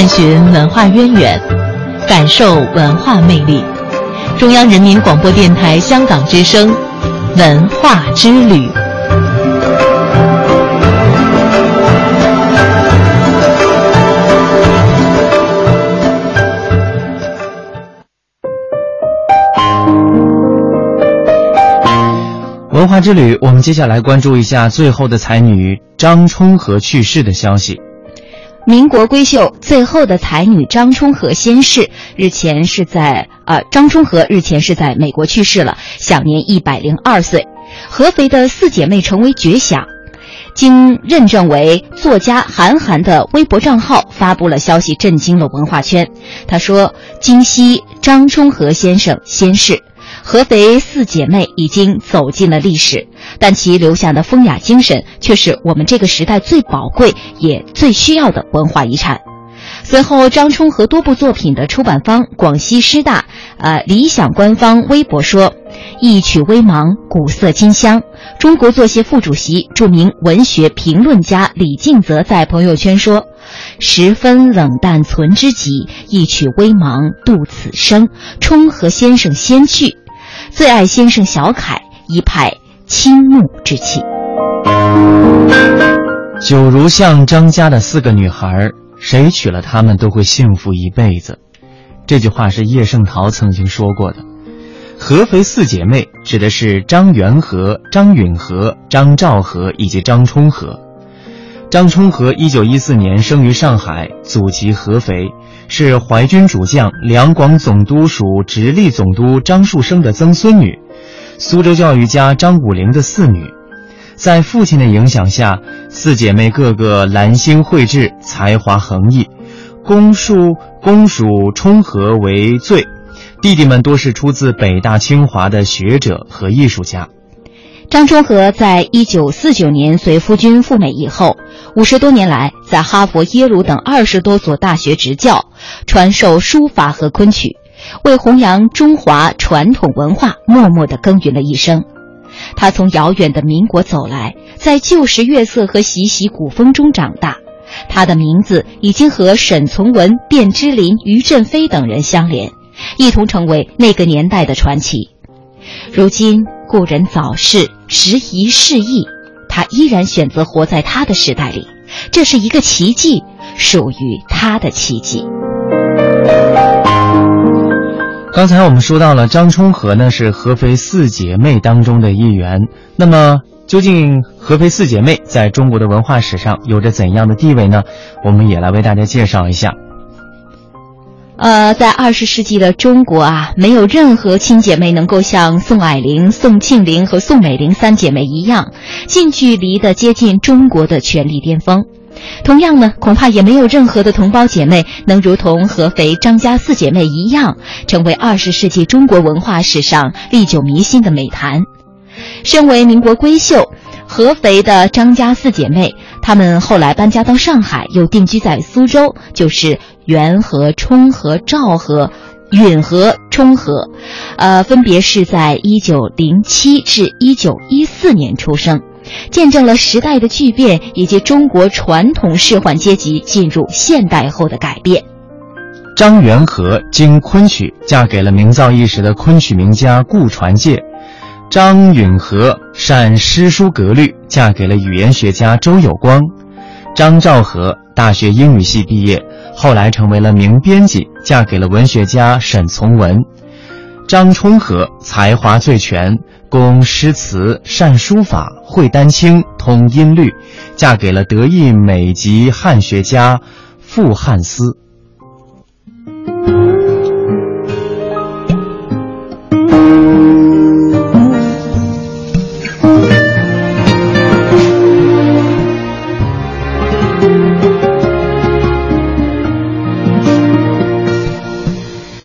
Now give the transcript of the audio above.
探寻文化渊源，感受文化魅力。中央人民广播电台香港之声，文化之旅。文化之旅，我们接下来关注一下最后的才女张充和去世的消息。民国闺秀最后的才女张充和仙逝，日前是在呃，张充和日前是在美国去世了，享年一百零二岁。合肥的四姐妹成为绝响，经认证为作家韩寒的微博账号发布了消息，震惊了文化圈。他说：“今夕张充和先生先逝。”合肥四姐妹已经走进了历史，但其留下的风雅精神却是我们这个时代最宝贵也最需要的文化遗产。随后，张冲和多部作品的出版方广西师大，呃，理想官方微博说：“一曲微茫，古色今香。”中国作协副主席、著名文学评论家李敬则在朋友圈说：“十分冷淡存知己，一曲微茫度此生。冲和先生先去。”最爱先生小楷，一派倾慕之气。九如像张家的四个女孩，谁娶了她们都会幸福一辈子。这句话是叶圣陶曾经说过的。合肥四姐妹指的是张元和、张允和、张兆和以及张充和。张充和一九一四年生于上海，祖籍合肥。是淮军主将两广总督署直隶总督张树声的曾孙女，苏州教育家张武龄的四女，在父亲的影响下，四姐妹个个兰心蕙质，才华横溢。公叔公属充和为最，弟弟们多是出自北大清华的学者和艺术家。张充和在一九四九年随夫君赴美以后，五十多年来在哈佛、耶鲁等二十多所大学执教，传授书法和昆曲，为弘扬中华传统文化默默地耕耘了一生。他从遥远的民国走来，在旧时月色和习习古风中长大，他的名字已经和沈从文、卞之琳、于振飞等人相连，一同成为那个年代的传奇。如今故人早逝。时移世易，他依然选择活在他的时代里，这是一个奇迹，属于他的奇迹。刚才我们说到了张充和呢，是合肥四姐妹当中的一员。那么，究竟合肥四姐妹在中国的文化史上有着怎样的地位呢？我们也来为大家介绍一下。呃，在二十世纪的中国啊，没有任何亲姐妹能够像宋霭龄、宋庆龄和宋美龄三姐妹一样，近距离的接近中国的权力巅峰。同样呢，恐怕也没有任何的同胞姐妹能如同合肥张家四姐妹一样，成为二十世纪中国文化史上历久弥新的美谈。身为民国闺秀，合肥的张家四姐妹，他们后来搬家到上海，又定居在苏州，就是。元和、充和、兆和、允和、充和，呃，分别是在一九零七至一九一四年出生，见证了时代的巨变以及中国传统仕宦阶级进入现代后的改变。张元和经昆曲，嫁给了名噪一时的昆曲名家顾传介；张允和善诗书格律，嫁给了语言学家周有光；张兆和大学英语系毕业。后来成为了名编辑，嫁给了文学家沈从文。张充和才华最全，工诗词，善书法，会丹青，通音律，嫁给了德意美籍汉学家傅汉思。